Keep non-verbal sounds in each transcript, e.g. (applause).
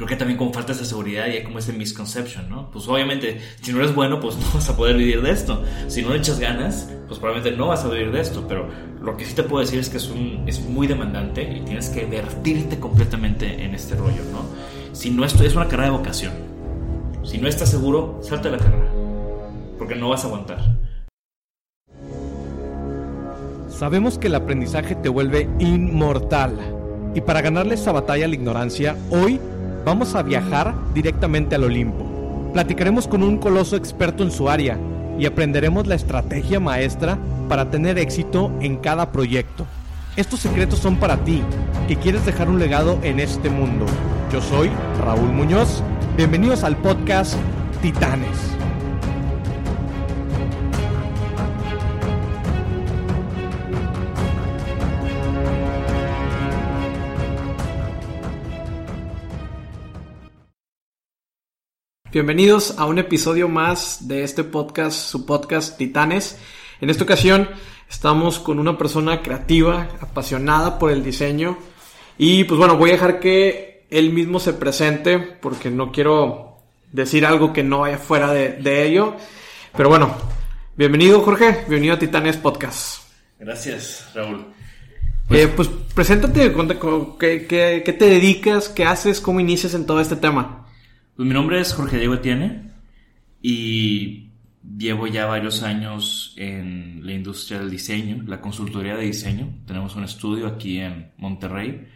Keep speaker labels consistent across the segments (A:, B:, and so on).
A: creo que también como falta esa seguridad y hay como ese misconception, ¿no? Pues obviamente, si no eres bueno, pues (laughs) no vas a poder vivir de esto. Si no echas ganas, pues probablemente no vas a vivir de esto. Pero lo que sí te puedo decir es que es, un, es muy demandante y tienes que vertirte completamente en este rollo, ¿no? Si no esto es una carrera de vocación. Si no estás seguro, salta la carrera. Porque no vas a aguantar.
B: Sabemos que el aprendizaje te vuelve inmortal. Y para ganarle esa batalla a la ignorancia, hoy vamos a viajar directamente al Olimpo. Platicaremos con un coloso experto en su área y aprenderemos la estrategia maestra para tener éxito en cada proyecto. Estos secretos son para ti, que quieres dejar un legado en este mundo. Yo soy Raúl Muñoz. Bienvenidos al podcast Titanes. Bienvenidos a un episodio más de este podcast, su podcast Titanes. En esta ocasión estamos con una persona creativa, apasionada por el diseño. Y pues bueno, voy a dejar que él mismo se presente porque no quiero decir algo que no vaya fuera de, ello. Pero bueno, bienvenido Jorge, bienvenido a Titanes Podcast.
A: Gracias, Raúl.
B: Pues, eh, pues preséntate, ¿qué, qué te dedicas? ¿Qué haces? ¿Cómo inicias en todo este tema?
A: Pues mi nombre es Jorge Diego Etienne y llevo ya varios años en la industria del diseño, la consultoría de diseño. Tenemos un estudio aquí en Monterrey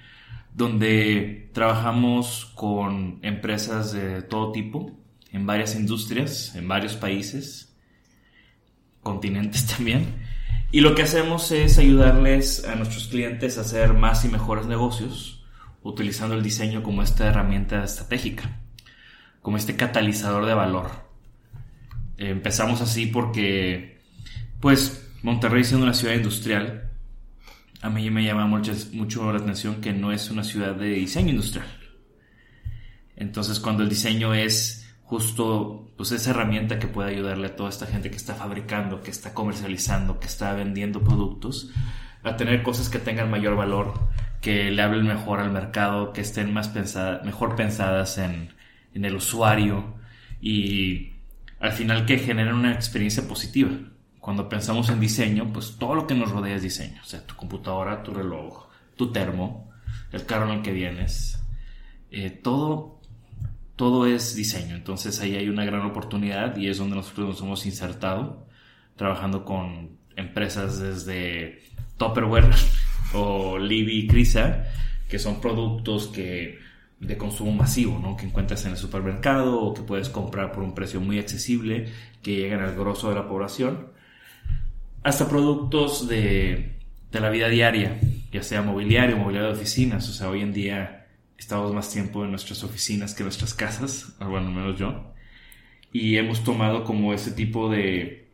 A: donde trabajamos con empresas de todo tipo, en varias industrias, en varios países, continentes (laughs) también. Y lo que hacemos es ayudarles a nuestros clientes a hacer más y mejores negocios utilizando el diseño como esta herramienta estratégica como este catalizador de valor. empezamos así porque, pues, Monterrey siendo una ciudad industrial, a mí me llama mucho, la atención que no es una ciudad de diseño industrial. Entonces, cuando el diseño es justo pues esa herramienta que puede ayudarle a toda esta gente que está fabricando, que está comercializando, que está vendiendo productos, a tener cosas que tengan mayor valor, que le hablen mejor al mercado, que estén más mejor pensadas en, en el usuario y al final que generen una experiencia positiva. Cuando pensamos en diseño, pues todo lo que nos rodea es diseño. O sea, tu computadora, tu reloj, tu termo, el carro en el que vienes. Eh, todo, todo es diseño. Entonces ahí hay una gran oportunidad y es donde nosotros nos hemos insertado trabajando con empresas desde Tupperware (laughs) o Libby Crisa, que son productos que de consumo masivo, ¿no? Que encuentras en el supermercado o que puedes comprar por un precio muy accesible, que llegan al grosso de la población, hasta productos de, de la vida diaria, ya sea mobiliario, mobiliario de oficinas, o sea, hoy en día estamos más tiempo en nuestras oficinas que en nuestras casas, bueno, menos yo, y hemos tomado como ese tipo de,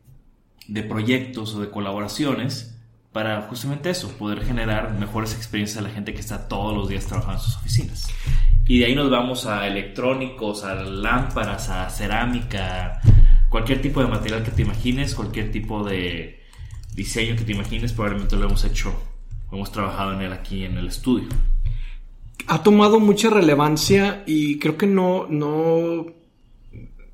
A: de proyectos o de colaboraciones para justamente eso, poder generar mejores experiencias a la gente que está todos los días trabajando en sus oficinas. Y de ahí nos vamos a electrónicos, a lámparas, a cerámica, cualquier tipo de material que te imagines, cualquier tipo de diseño que te imagines, probablemente lo hemos hecho, hemos trabajado en él aquí en el estudio.
B: Ha tomado mucha relevancia y creo que no, no,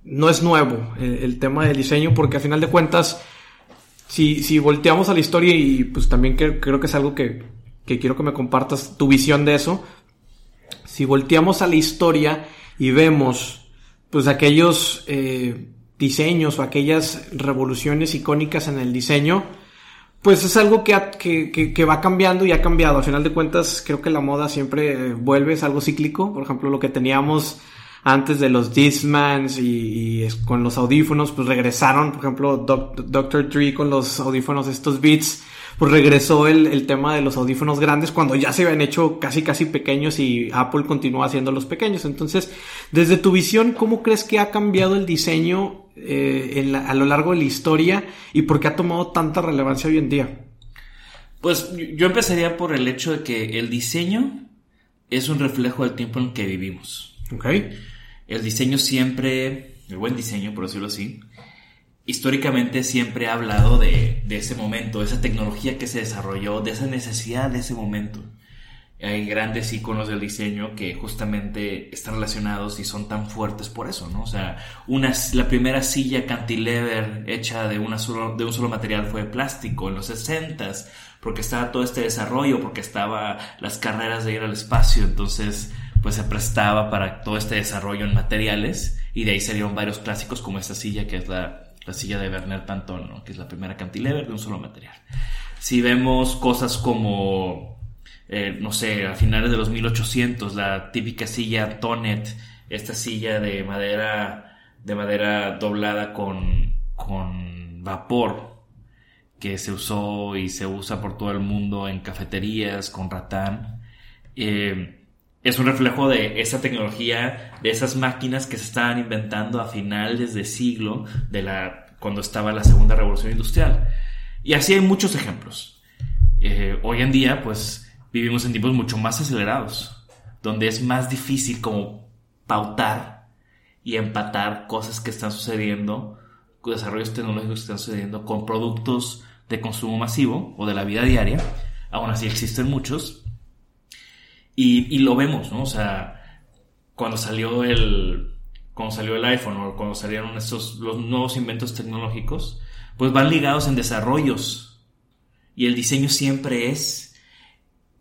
B: no es nuevo el, tema del diseño porque a final de cuentas, si, si volteamos a la historia y pues también creo que es algo que, que quiero que me compartas tu visión de eso, si volteamos a la historia y vemos pues aquellos eh, diseños o aquellas revoluciones icónicas en el diseño, pues es algo que, que, va cambiando y ha cambiado. Al final de cuentas, creo que la moda siempre vuelve, es algo cíclico. Por ejemplo, lo que teníamos antes de los Discmans y, y con los audífonos, pues regresaron, por ejemplo, Doctor Dre con los audífonos, estos Beats, pues regresó el, el, tema de los audífonos grandes cuando ya se habían hecho casi casi pequeños y Apple continúa haciendo los pequeños. Entonces, desde tu visión, ¿cómo crees que ha cambiado el diseño eh, a lo largo de la historia y por qué ha tomado tanta relevancia hoy en día?
A: Pues yo empezaría por el hecho de que el diseño es un reflejo del tiempo en el que vivimos.
B: Ok.
A: El diseño siempre, el buen diseño, por decirlo así, históricamente siempre ha hablado de, ese momento, de esa tecnología que se desarrolló, de esa necesidad de ese momento. hay grandes iconos del diseño que justamente están relacionados y son tan fuertes por eso, ¿no? O sea, una, la primera silla cantilever hecha de, una solo, de un solo material fue plástico en los 60 porque estaba todo este desarrollo, porque estaba las carreras de ir al espacio, entonces pues se prestaba para todo este desarrollo en materiales y de ahí salieron varios clásicos como esta silla que es la, la silla de Werner Pantón, que es la primera cantilever de un solo material. Si vemos cosas como eh, no sé, a finales de los 1800, la típica silla Tonet, esta silla de madera, de madera doblada con, con vapor, que se usó y se usa por todo el mundo en cafeterías, con ratán. Eh, es un reflejo de esa tecnología, de esas máquinas que se estaban inventando a finales de siglo, de la, cuando estaba la segunda revolución industrial. Y así hay muchos ejemplos. Eh, hoy en día, pues, vivimos en tiempos mucho más acelerados, donde es más difícil como pautar y empatar cosas que están sucediendo, desarrollos tecnológicos que están sucediendo con productos de consumo masivo o de la vida diaria. Aún así existen muchos. Y, lo vemos, ¿no? O sea, cuando salió el, cuando salió el iPhone o cuando salieron estos, los nuevos inventos tecnológicos, pues van ligados en desarrollos. Y el diseño siempre es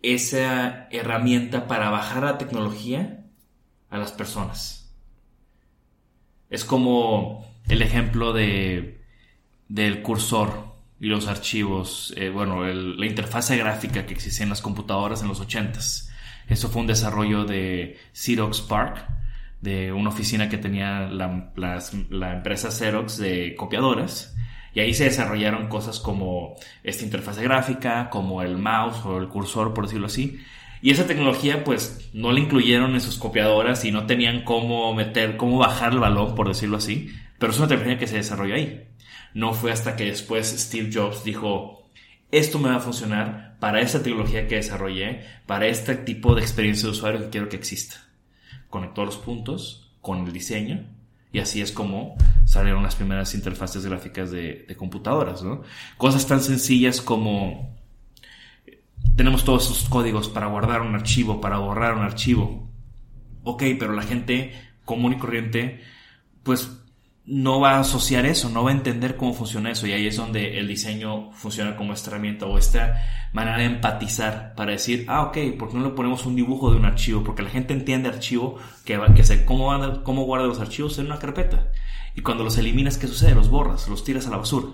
A: esa herramienta para bajar la tecnología a las personas. Es como el ejemplo de, del cursor y los archivos, eh, bueno, la interfase gráfica que existía en las computadoras en los 80s. Eso fue un desarrollo de Xerox Park, de una oficina que tenía la, la empresa Xerox de copiadoras y ahí se desarrollaron cosas como esta interfaz gráfica, como el mouse o el cursor, por decirlo así. Y esa tecnología, pues, no la incluyeron en sus copiadoras y no tenían cómo meter, cómo bajar el balón, por decirlo así. Pero es una tecnología que se desarrolló ahí. No fue hasta que después Steve Jobs dijo, esto me va a funcionar para esta tecnología que desarrollé, para este tipo de experiencia de usuario que quiero que exista. Conectó los puntos con el diseño y así es como salieron las primeras interfaces gráficas de, computadoras, ¿no? Cosas tan sencillas como tenemos todos esos códigos para guardar un archivo, para borrar un archivo. Ok, pero la gente común y corriente, pues no va a asociar eso, no va a entender cómo funciona eso y ahí es donde el diseño funciona como esta herramienta o esta manera de empatizar para decir, ah, ok, ¿por qué no le ponemos un dibujo de un archivo? Porque la gente entiende archivo, que, que sé cómo, cómo guarda los archivos en una carpeta. Y cuando los eliminas, ¿qué sucede? Los borras, los tiras a la basura.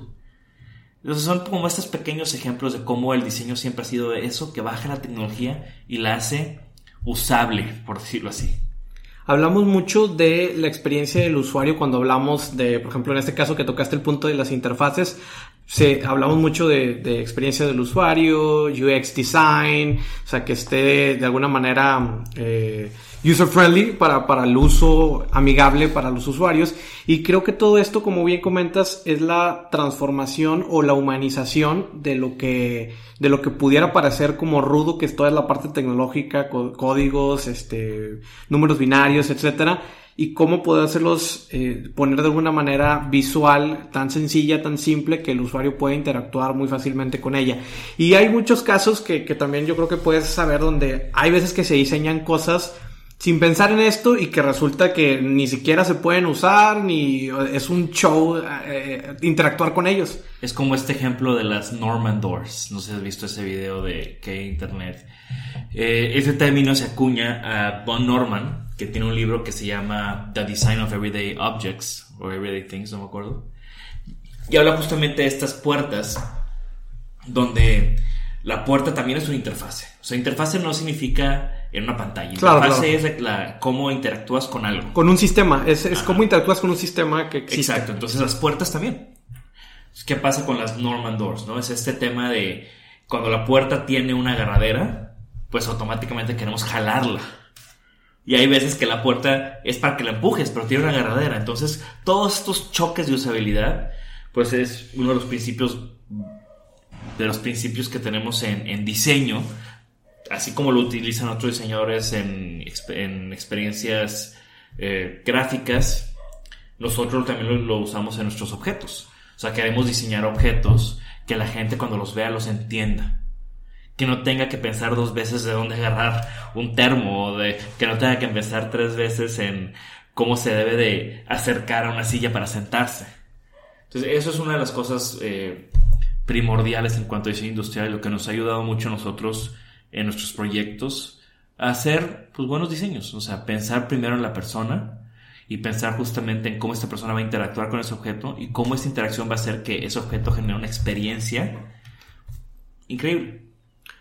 A: Entonces son como estos pequeños ejemplos de cómo el diseño siempre ha sido eso, que baja la tecnología y la hace usable, por decirlo así.
B: Hablamos mucho de la experiencia del usuario cuando hablamos de, por ejemplo, en este caso que tocaste el punto de las interfaces, se, hablamos mucho de, de, experiencia del usuario, UX design, o sea, que esté de alguna manera eh, user friendly para, para el uso amigable para los usuarios. Y creo que todo esto, como bien comentas, es la transformación o la humanización de lo que, de lo que pudiera parecer como rudo, que es toda la parte tecnológica, códigos, este, números binarios, etcétera y cómo poder hacerlos eh, poner de alguna manera visual, tan sencilla, tan simple, que el usuario puede interactuar muy fácilmente con ella. Y hay muchos casos que, que también yo creo que puedes saber donde hay veces que se diseñan cosas sin pensar en esto y que resulta que ni siquiera se pueden usar, ni es un show eh, interactuar con ellos.
A: Es como este ejemplo de las Norman Doors. No sé si has visto ese video de que internet. Eh, ese término se acuña a Von Norman, que tiene un libro que se llama The Design of Everyday Objects, o Everyday Things, no me acuerdo. Y habla justamente de estas puertas, donde la puerta también es una interfase. O sea, interfase no significa en una pantalla. Claro, interfase es la, cómo interactúas con algo.
B: Con un sistema. Es, es cómo interactúas con un sistema que existe.
A: Exacto. Entonces las puertas también. ¿Qué pasa con las Norman Doors? ¿no? Es este tema de cuando la puerta tiene una agarradera, pues automáticamente queremos jalarla. Y hay veces que la puerta es para que la empujes, pero tiene una agarradera. Entonces, todos estos choques de usabilidad, pues es uno de los principios de los principios que tenemos en, en diseño, así como lo utilizan otros diseñadores en, en experiencias eh, gráficas, nosotros también lo, usamos en nuestros objetos. O sea, queremos diseñar objetos que la gente cuando los vea los entienda. que no tenga que pensar dos veces de dónde agarrar un termo de que no tenga que pensar tres veces en cómo se debe de acercar a una silla para sentarse. Entonces, eso es una de las cosas eh, primordiales en cuanto a diseño industrial y lo que nos ha ayudado mucho a nosotros en nuestros proyectos hacer pues, buenos diseños. O sea, pensar primero en la persona y pensar justamente en cómo esta persona va a interactuar con ese objeto y cómo esa interacción va a hacer que ese objeto genere una experiencia increíble.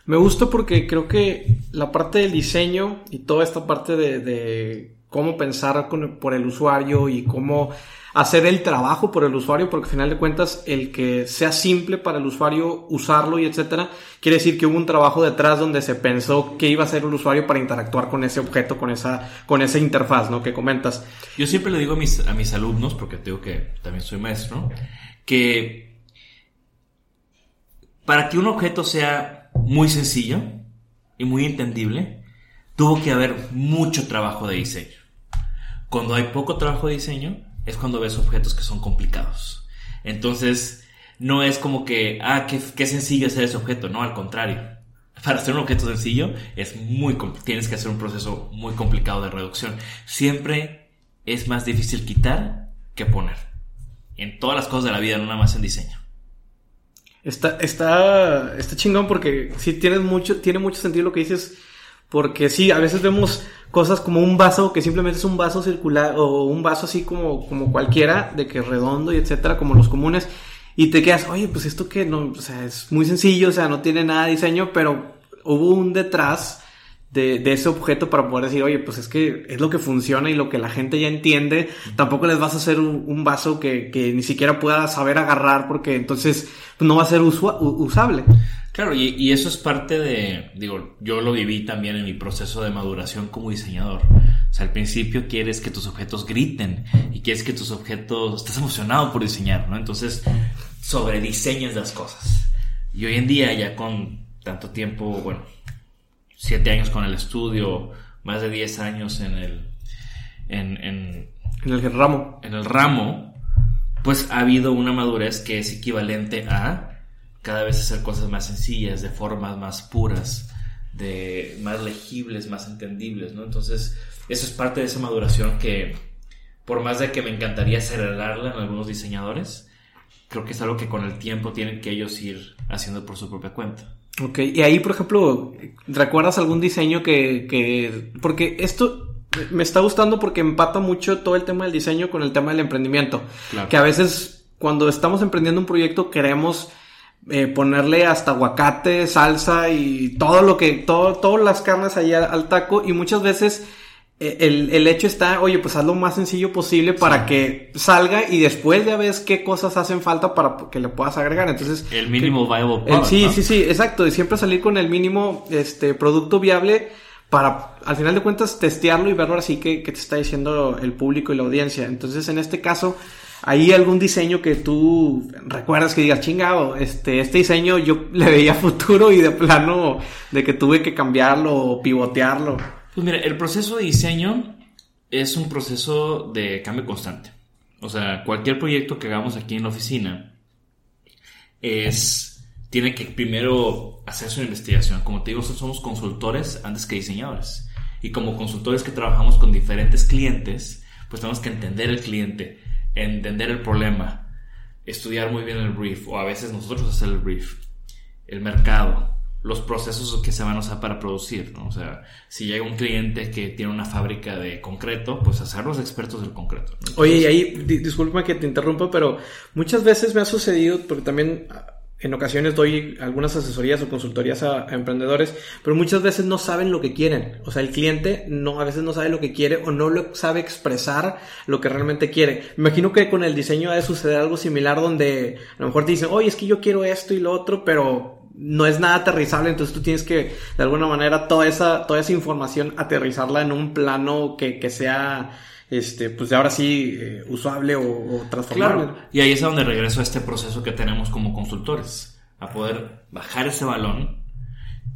B: Me gusta porque creo que la parte del diseño y toda esta parte de, cómo pensar por el usuario y cómo hacer el trabajo por el usuario, porque al final de cuentas el que sea simple para el usuario usarlo y etcétera, quiere decir que hubo un trabajo detrás donde se pensó qué iba a hacer el usuario para interactuar con ese objeto, con esa, con esa interfaz, ¿no? Que comentas.
A: Yo siempre le digo a mis, alumnos, porque tengo que también soy maestro, que para que un objeto sea muy sencillo y muy entendible, tuvo que haber mucho trabajo de diseño. Cuando hay poco trabajo de diseño, es cuando ves objetos que son complicados. Entonces, no es como que, ah, qué, qué sencillo hacer ese objeto, no, al contrario. Para hacer un objeto sencillo es muy tienes que hacer un proceso muy complicado de reducción. Siempre es más difícil quitar que poner. En todas las cosas de la vida, no nada más en diseño.
B: Está, está, está chingón porque sí tienes mucho, tiene mucho sentido lo que dices. Porque sí, a veces vemos cosas como un vaso que simplemente es un vaso circular o un vaso así como, como cualquiera, de que redondo y etcétera, como los comunes, y te quedas, oye, pues esto que no, o sea, es muy sencillo, o sea, no tiene nada de diseño, pero hubo un detrás de, de, ese objeto para poder decir, oye, pues es que es lo que funciona y lo que la gente ya entiende. Tampoco les vas a hacer un, vaso que, que, ni siquiera pueda saber agarrar porque entonces no va a ser usable.
A: Claro, y, y, eso es parte de, digo, yo lo viví también en mi proceso de maduración como diseñador. O sea, al principio quieres que tus objetos griten y quieres que tus objetos, estás emocionado por diseñar, ¿no? Entonces, sobre diseñas las cosas. Y hoy en día, ya con tanto tiempo, bueno, siete años con el estudio, más de diez años en el, en, en,
B: en el ramo.
A: En el ramo, pues ha habido una madurez que es equivalente a cada vez hacer cosas más sencillas, de formas más puras, de más legibles, más entendibles, ¿no? Entonces, eso es parte de esa maduración que, por más de que me encantaría acelerarla en algunos diseñadores, creo que es algo que con el tiempo tienen que ellos ir haciendo por su propia cuenta.
B: Ok, y ahí, por ejemplo, ¿recuerdas algún diseño que, que... Porque esto me está gustando porque empata mucho todo el tema del diseño con el tema del emprendimiento. Que a veces cuando estamos emprendiendo un proyecto queremos eh, ponerle hasta aguacate, salsa y todo lo que, todo, todas las carnes allá al taco y muchas veces eh, el, el, hecho está, oye, pues haz lo más sencillo posible para que salga y después ya ves qué cosas hacen falta para que le puedas agregar. Entonces,
A: el mínimo viable
B: product, Sí, sí, sí, exacto. Y siempre salir con el mínimo este producto viable para al final de cuentas testearlo y verlo así que, que te está diciendo el público y la audiencia. Entonces, en este caso, ¿Hay algún diseño que tú recuerdas que digas, chingado, este, este diseño yo le veía futuro y de plano de que tuve que cambiarlo o pivotearlo?
A: Pues mira, el proceso de diseño es un proceso de cambio constante. O sea, cualquier proyecto que hagamos aquí en la oficina es, tiene que primero hacer su investigación. Como te digo, somos consultores antes que diseñadores. Y como consultores que trabajamos con diferentes clientes, pues tenemos que entender el cliente entender el problema, estudiar muy bien el brief, o a veces nosotros hacer el brief, el mercado, los procesos que se van a usar para producir, ¿no? O sea, si llega un cliente que tiene una fábrica de concreto, pues hacer los expertos del concreto.
B: Oye, y ahí, disculpa que te interrumpa, pero muchas veces me ha sucedido, porque también en ocasiones doy algunas asesorías o consultorías a, emprendedores, pero muchas veces no saben lo que quieren. O sea, el cliente no, a veces no sabe lo que quiere o no lo sabe expresar lo que realmente quiere. Me imagino que con el diseño ha de suceder algo similar donde a lo mejor te dicen, oye, es que yo quiero esto y lo otro, pero no es nada aterrizable, entonces tú tienes que, de alguna manera, toda esa, toda esa información aterrizarla en un plano que, que sea este, pues ahora sí eh, usable o, transformable. Claro.
A: Y ahí es a donde regreso a este proceso que tenemos como consultores, a poder bajar ese balón,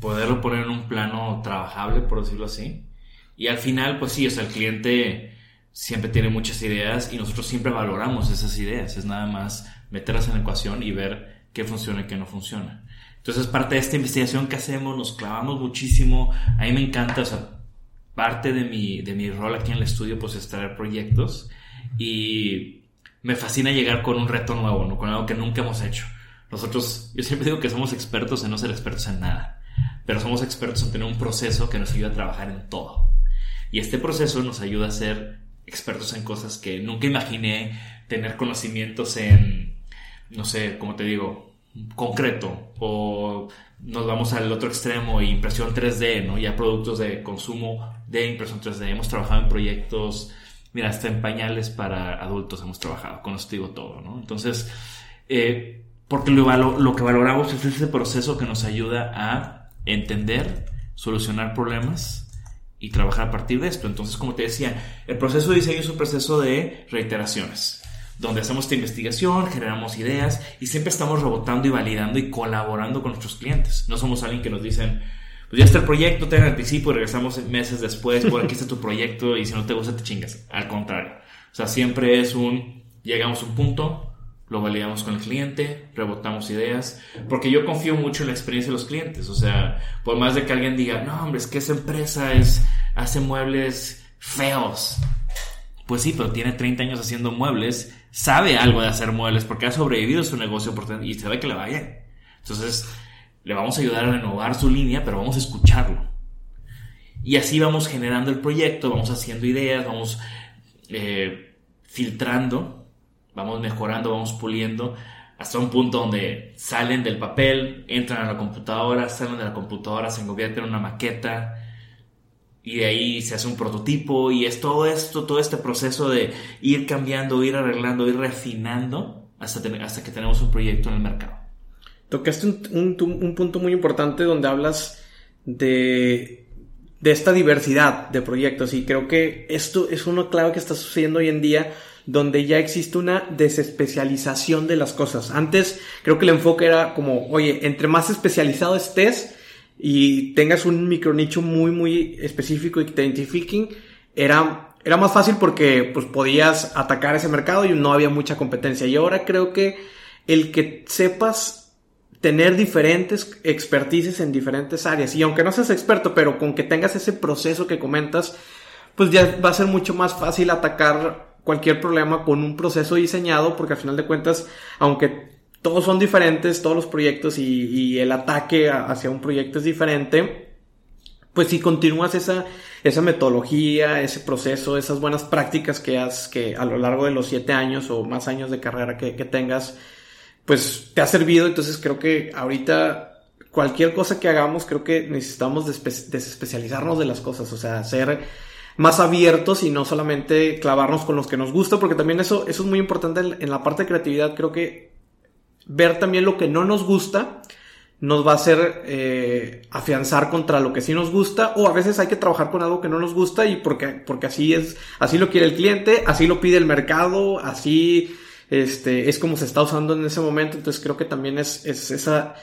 A: poderlo poner en un plano trabajable, por decirlo así. Y al final, pues sí, o sea, el cliente siempre tiene muchas ideas y nosotros siempre valoramos esas ideas. Es nada más meterlas en la ecuación y ver qué funciona y qué no funciona. Entonces, parte de esta investigación que hacemos, nos clavamos muchísimo. A mí me encanta, o sea, parte de mi, de mi rol aquí en el estudio, pues es traer proyectos. Y me fascina llegar con un reto nuevo, ¿no? Con algo que nunca hemos hecho. Nosotros, yo siempre digo que somos expertos en no ser expertos en nada, pero somos expertos en tener un proceso que nos ayuda a trabajar en todo. Y este proceso nos ayuda a ser expertos en cosas que nunca imaginé tener conocimientos en, no sé, como te digo, concreto o nos vamos al otro extremo impresión 3D, ¿no? Ya productos de consumo de impresión 3D. Hemos trabajado en proyectos, mira, hasta en pañales para adultos hemos trabajado, con esto digo todo, ¿no? Entonces, eh, porque lo, que valoramos es ese proceso que nos ayuda a entender, solucionar problemas y trabajar a partir de esto. Entonces, como te decía, el proceso de diseño es un proceso de reiteraciones donde hacemos esta investigación, generamos ideas y siempre estamos rebotando y validando y colaborando con nuestros clientes. No somos alguien que nos dicen, pues ya está el proyecto, te dan el principio y regresamos meses después, por aquí está tu proyecto y si no te gusta te chingas. Al contrario. O sea, siempre es un, llegamos a un punto, lo validamos con el cliente, rebotamos ideas, porque yo confío mucho en la experiencia de los clientes. O sea, por más de que alguien diga, no, hombre, es que esa empresa es, hace muebles feos. Pues sí, pero tiene 30 años haciendo muebles, sabe algo de hacer muebles porque ha sobrevivido su negocio y sabe que le va bien. Entonces, le vamos a ayudar a renovar su línea, pero vamos a escucharlo. Y así vamos generando el proyecto, vamos haciendo ideas, vamos eh, filtrando, vamos mejorando, vamos puliendo hasta un punto donde salen del papel, entran a la computadora, salen de la computadora, se convierten en una maqueta, y de ahí se hace un prototipo y es todo esto, todo este proceso de ir cambiando, ir arreglando, ir refinando hasta, hasta que tenemos un proyecto en el mercado.
B: Tocaste un, un, punto muy importante donde hablas de, de, esta diversidad de proyectos y creo que esto es una clave que está sucediendo hoy en día donde ya existe una desespecialización de las cosas. Antes creo que el enfoque era como, oye, entre más especializado estés, y tengas un micronicho muy, muy específico y que te identifiquen, era, era más fácil porque pues, podías atacar ese mercado y no había mucha competencia. Y ahora creo que el que sepas tener diferentes expertices en diferentes áreas, y aunque no seas experto, pero con que tengas ese proceso que comentas, pues ya va a ser mucho más fácil atacar cualquier problema con un proceso diseñado, porque al final de cuentas, aunque todos son diferentes, todos los proyectos y, el ataque hacia un proyecto es diferente, pues si continúas esa, esa metodología, ese proceso, esas buenas prácticas que has, que a lo largo de los siete años o más años de carrera que, tengas, pues te ha servido. Entonces creo que ahorita cualquier cosa que hagamos, creo que necesitamos desespecializarnos de las cosas, o sea, ser más abiertos y no solamente clavarnos con los que nos gusta, porque también eso, eso es muy importante en la parte de creatividad. Creo que ver también lo que no nos gusta nos va a hacer eh, afianzar contra lo que sí nos gusta o a veces hay que trabajar con algo que no nos gusta y porque, porque así es, así lo quiere el cliente, así lo pide el mercado, así este, es como se está usando en ese momento, entonces creo que también es, es esa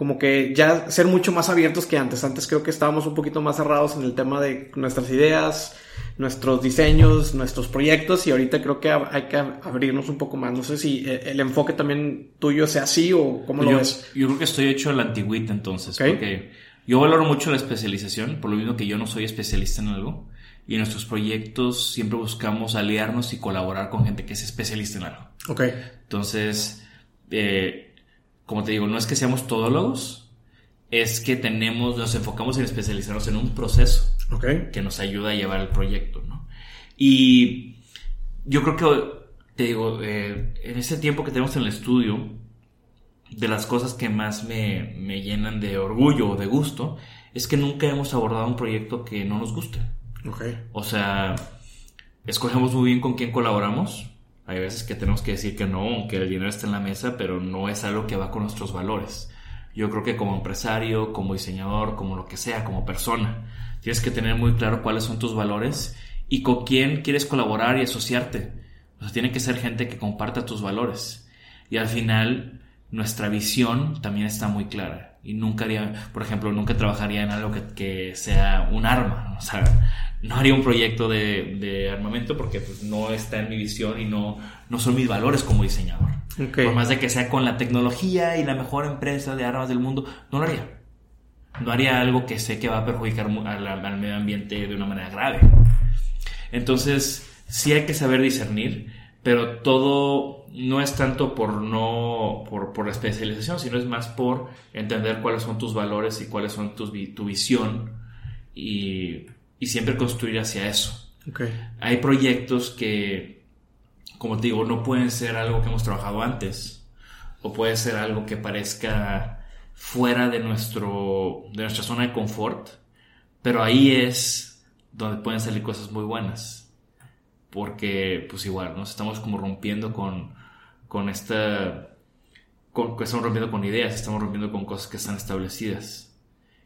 B: como que ya ser mucho más abiertos que antes. Antes creo que estábamos un poquito más cerrados en el tema de nuestras ideas, nuestros diseños, nuestros proyectos y ahorita creo que hay que abrirnos un poco más. No sé si eh, el enfoque también tuyo sea así o cómo lo ves.
A: Yo creo que estoy hecho a la antigüita entonces, porque yo valoro mucho la especialización, por lo mismo que yo no soy especialista en algo y en nuestros proyectos siempre buscamos aliarnos y colaborar con gente que es especialista en algo.
B: Ok.
A: Entonces, eh, como te digo, no es que seamos todólogos, es que tenemos, nos enfocamos en especializarnos en un proceso que nos ayuda a llevar el proyecto, ¿no? Y yo creo que, te digo, eh, en ese tiempo que tenemos en el estudio, de las cosas que más me, me llenan de orgullo o de gusto, es que nunca hemos abordado un proyecto que no nos guste. O sea, escogemos muy bien con quién colaboramos. Hay veces que tenemos que decir que no, aunque el dinero está en la mesa, pero no es algo que va con nuestros valores. Yo creo que como empresario, como diseñador, como lo que sea, como persona, tienes que tener muy claro cuáles son tus valores y con quién quieres colaborar y asociarte. O sea, tiene que ser gente que comparta tus valores. Y al final, nuestra visión también está muy clara. Y nunca haría, por ejemplo, nunca trabajaría en algo que, sea un arma, o sea, no haría un proyecto de, armamento porque pues, no está en mi visión y no, no son mis valores como diseñador. Por más de que sea con la tecnología y la mejor empresa de armas del mundo, no lo haría. No haría algo que sé que va a perjudicar al, al medio ambiente de una manera grave. Entonces, sí hay que saber discernir, pero todo no es tanto por no por, por la especialización, sino es más por entender cuáles son tus valores y cuáles son tus, tu visión y, y siempre construir hacia eso.
B: Okay.
A: Hay proyectos que, como te digo, no pueden ser algo que hemos trabajado antes o puede ser algo que parezca fuera de, nuestro, de nuestra zona de confort, pero ahí es donde pueden salir cosas muy buenas porque pues igual nos estamos como rompiendo con, con esta, con, estamos rompiendo con ideas, estamos rompiendo con cosas que están establecidas.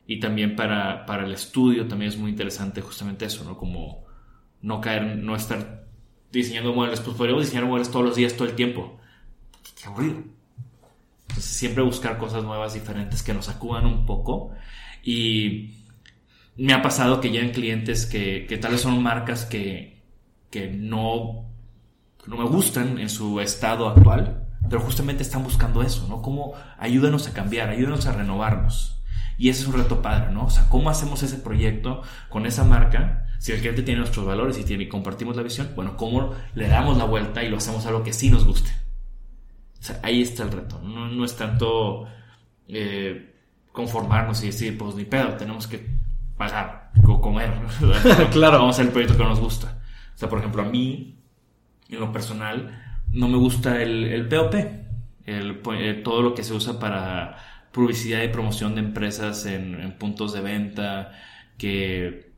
A: Y también para, para el estudio también es muy interesante justamente eso, ¿no? Como no caer, no estar diseñando muebles, pues podríamos diseñar muebles todos los días, todo el tiempo. Qué aburrido. Entonces siempre buscar cosas nuevas, diferentes, que nos acudan un poco. Y me ha pasado que llegan clientes que, que tal vez son marcas que, que no, no me gustan en su estado actual, pero justamente están buscando eso, ¿no? Cómo ayúdanos a cambiar, ayúdanos a renovarnos. Y ese es un reto padre, ¿no? O sea, ¿cómo hacemos ese proyecto con esa marca? Si el cliente tiene nuestros valores y, tiene, y compartimos la visión, bueno, ¿cómo le damos la vuelta y lo hacemos a algo que sí nos guste? O sea, ahí está el reto. No, no es tanto eh, conformarnos y decir, pues ni pedo, tenemos que pagar o comer. (laughs) (laughs) claro. Vamos a hacer el proyecto que nos gusta. O sea, por ejemplo, a mí, en lo personal, no me gusta el, el POP, el, eh, todo lo que se usa para publicidad y promoción de empresas en, puntos de venta, que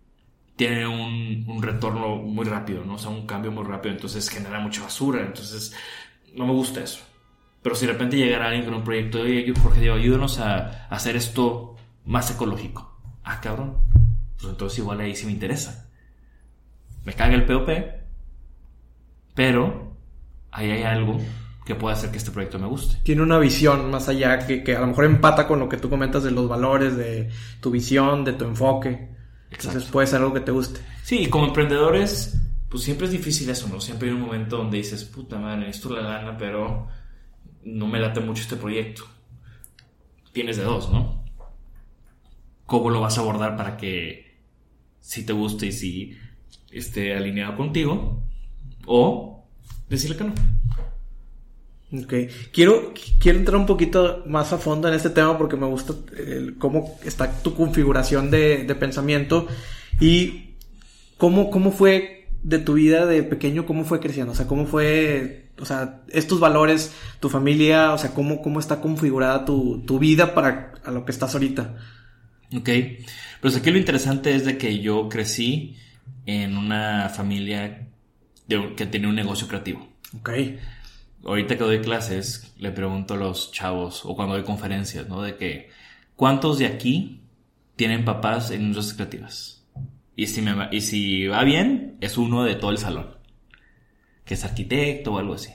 A: tiene un, un, retorno muy rápido, ¿no? O sea, un cambio muy rápido, entonces genera mucha basura, entonces no me gusta eso. Pero si de repente llegara alguien con un proyecto, oye, Jorge Diego, ayúdanos a hacer esto más ecológico. Ah, cabrón. Pues entonces igual ahí sí me interesa me caga el POP, pero ahí hay algo que puede hacer que este proyecto me guste.
B: Tiene una visión más allá que, que, a lo mejor empata con lo que tú comentas de los valores, de tu visión, de tu enfoque. Entonces puede ser algo que te guste.
A: Sí, y como emprendedores, pues siempre es difícil eso, ¿no? Siempre hay un momento donde dices, puta madre, necesito la lana, pero no me late mucho este proyecto. Tienes de dos, ¿no? ¿Cómo lo vas a abordar para que si te guste y si esté alineado contigo o decirle que no.
B: Ok, quiero, quiero entrar un poquito más a fondo en este tema porque me gusta cómo está tu configuración de, pensamiento y cómo, cómo fue de tu vida de pequeño, cómo fue creciendo, o sea, cómo fue, o sea, estos valores, tu familia, o sea, cómo, cómo está configurada tu, tu vida para a lo que estás ahorita.
A: Ok, pues aquí lo interesante es de que yo crecí en una familia que tiene un negocio creativo.
B: Ok.
A: Ahorita que doy clases, le pregunto a los chavos, o cuando doy conferencias, ¿no? De que, ¿cuántos de aquí tienen papás en industrias creativas? Y si, me, y si va bien, es uno de todo el salón, que es arquitecto o algo así.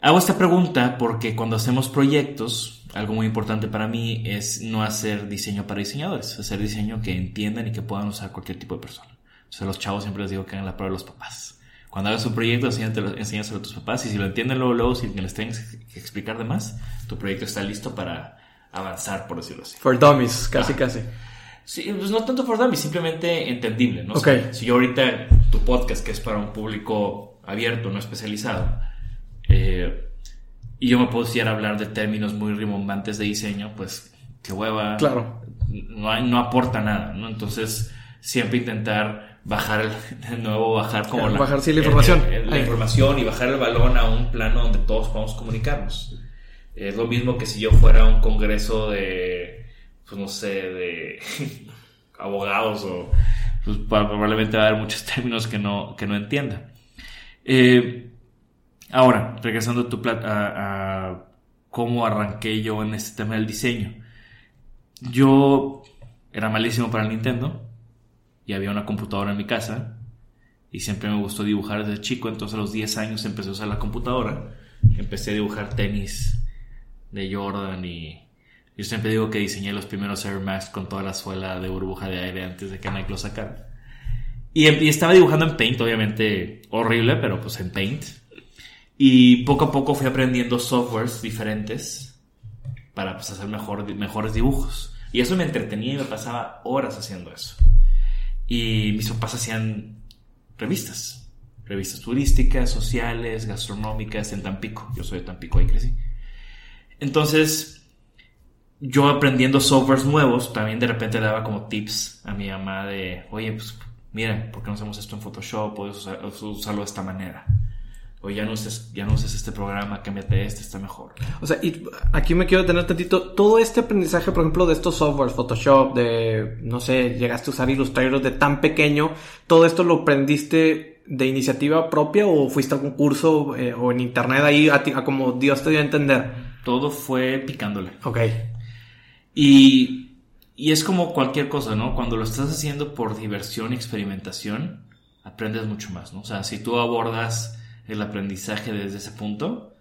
A: Hago esta pregunta porque cuando hacemos proyectos, algo muy importante para mí es no hacer diseño para diseñadores, hacer diseño que entiendan y que puedan usar cualquier tipo de persona. O sea, los chavos siempre les digo que hagan la prueba de los papás. Cuando hagas un proyecto, enséñaselo a tus papás y si lo entienden luego, luego sin que les tengas que explicar de más, tu proyecto está listo para avanzar, por decirlo así.
B: For dummies, casi, casi.
A: Sí, pues no tanto for dummies, simplemente entendible, ¿no?
B: Okay.
A: si yo ahorita tu podcast, que es para un público abierto, no especializado, eh, y yo me puedo decir hablar de términos muy rimbombantes de diseño, pues qué hueva.
B: Claro.
A: No, no aporta nada, ¿no? Entonces, siempre intentar bajar, (laughs) de nuevo, bajar como
B: la, bajar, sí, la información.
A: la información y bajar el balón a un plano donde todos podamos comunicarnos. Es lo mismo que si yo fuera a un congreso de, pues no sé, de (laughs) abogados o pues probablemente va a haber muchos términos que no, que no entienda. Eh, Ahora, regresando a, tu a, cómo arranqué yo en este tema del diseño. Yo era malísimo para el Nintendo y había una computadora en mi casa y siempre me gustó dibujar desde chico, entonces a los 10 años empecé a usar la computadora, empecé a dibujar tenis de Jordan y Yo siempre digo que diseñé los primeros Air Max con toda la suela de burbuja de aire antes de que Nike lo sacara. Y, y, estaba dibujando en Paint, obviamente horrible, pero pues en Paint. Y poco a poco fui aprendiendo softwares diferentes para pues, hacer mejor, mejores dibujos. Y eso me entretenía y me pasaba horas haciendo eso. Y mis papás hacían revistas. Revistas turísticas, sociales, gastronómicas en Tampico. Yo soy de Tampico, ahí crecí. Entonces, yo aprendiendo softwares nuevos, también de repente le daba como tips a mi mamá de, oye, pues mira, ¿por qué no hacemos esto en Photoshop? Puedes usarlo de esta manera o ya no uses, ya no uses este programa, cámbiate este, está mejor.
B: O sea, y aquí me quiero detener tantito. Todo este aprendizaje, por ejemplo, de estos softwares, Photoshop, de, no sé, llegaste a usar Illustrator de tan pequeño, ¿todo esto lo aprendiste de iniciativa propia o fuiste a algún curso eh, o en internet ahí a, a, como Dios te dio a entender?
A: Todo fue picándole.
B: Ok.
A: Y, y es como cualquier cosa, ¿no? Cuando lo estás haciendo por diversión y experimentación, aprendes mucho más, ¿no? O sea, si tú abordas el aprendizaje desde ese punto,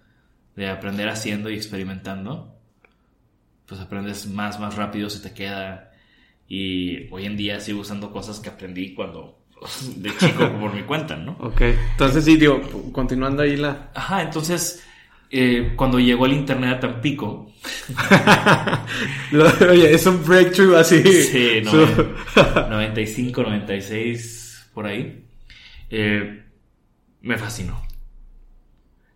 A: de aprender haciendo y experimentando, pues aprendes más, más rápido, se te queda. Y hoy en día sigo usando cosas que aprendí cuando (laughs) de chico por mi cuenta, ¿no?
B: Ok, entonces sí, digo, continuando ahí la...
A: Ajá, entonces, eh, cuando llegó el internet a Tampico... (laughs)
B: Oye, es un breakthrough así.
A: Sí, no, 95, 96, (laughs) por ahí. Eh, me fascinó.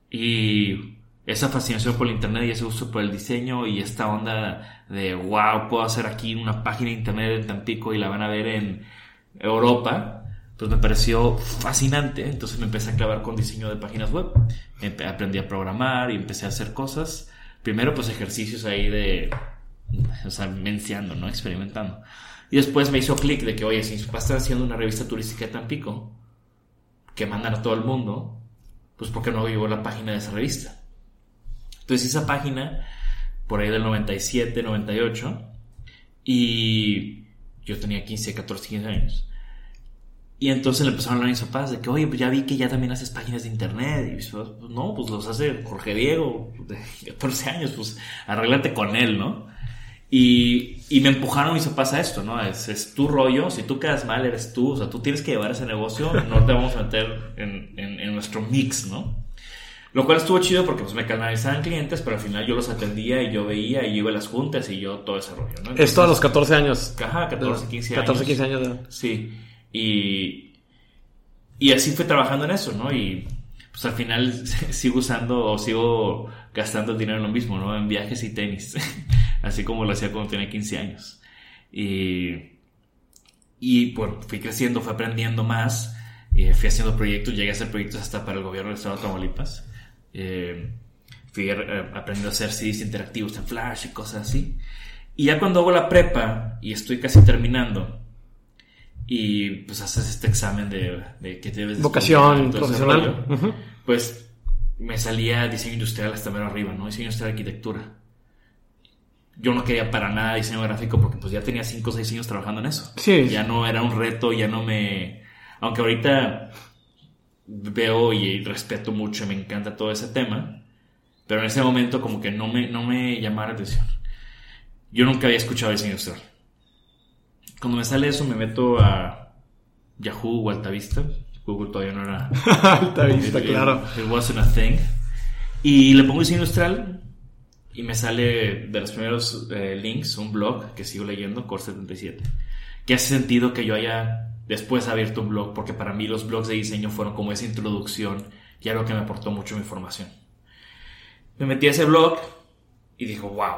A: Y esa fascinación por el internet y ese gusto por el diseño y esta onda de wow, puedo hacer aquí una página de internet en Tampico y la van a ver en Europa, pues me pareció fascinante. Entonces me empecé a clavar con diseño de páginas web. Aprendí a programar y empecé a hacer cosas. Primero, pues ejercicios ahí de, o sea, menciando, ¿no? Experimentando. Y después me hizo clic de que, oye, si están haciendo una revista turística de Tampico, que mandan a todo el mundo, pues porque no llegó la página de esa revista. Entonces esa página, por ahí del 97, 98, y yo tenía 15, 14, 15 años. Y entonces le empezaron a hablar a mis papás de que, oye, pues ya vi que ya también haces páginas de internet. Y pues, no, pues los hace Jorge Diego, de 14 años, pues arréglate con él, ¿no? Y, y, me empujaron mis papás a esto, ¿no? Es, es, tu rollo, si tú quedas mal, eres tú, o sea, tú tienes que llevar ese negocio, (laughs) no te vamos a meter en, en, en nuestro mix, ¿no? Lo cual estuvo chido porque pues me canalizaban clientes, pero al final yo los atendía y yo veía y yo iba a las juntas y yo todo ese rollo, ¿no?
B: Esto a los 14 años.
A: Ajá, 14, 15
B: años. 14, 15 años. De...
A: Sí. Y, y así fue trabajando en eso, ¿no? Y pues al final (laughs) sigo usando o sigo gastando el dinero en lo mismo, ¿no? En viajes y tenis. (laughs) Así como lo hacía cuando tenía 15 años. Y, y bueno, fui creciendo, fui aprendiendo más. Eh, fui haciendo proyectos, llegué a hacer proyectos hasta para el gobierno del estado de Tamaulipas. Eh, fui aprendiendo a hacer CDs interactivos en Flash y cosas así. Y ya cuando hago la prepa y estoy casi terminando, y pues haces este examen de, de que debes
B: vocación profesional.
A: pues me salía diseño industrial hasta menos arriba no diseño industrial arquitectura. Yo no quería para nada diseño gráfico porque pues ya tenía 5 o 6 años trabajando en eso.
B: Sí.
A: Ya no era un reto ya no me aunque ahorita veo y respeto mucho y me encanta todo ese tema pero en ese momento como que no me no me llamaba la atención. Yo nunca había escuchado diseño industrial cuando me sale eso me meto a Yahoo o Altavista. Google todavía no era... (laughs)
B: Altavista, claro.
A: It wasn't a thing. Y le pongo diseño industrial y me sale de los primeros eh, links un blog que sigo leyendo, Core77. Que hace sentido que yo haya después abierto un blog porque para mí los blogs de diseño fueron como esa introducción y algo que me aportó mucho mi formación. Me metí a ese blog y dijo, wow,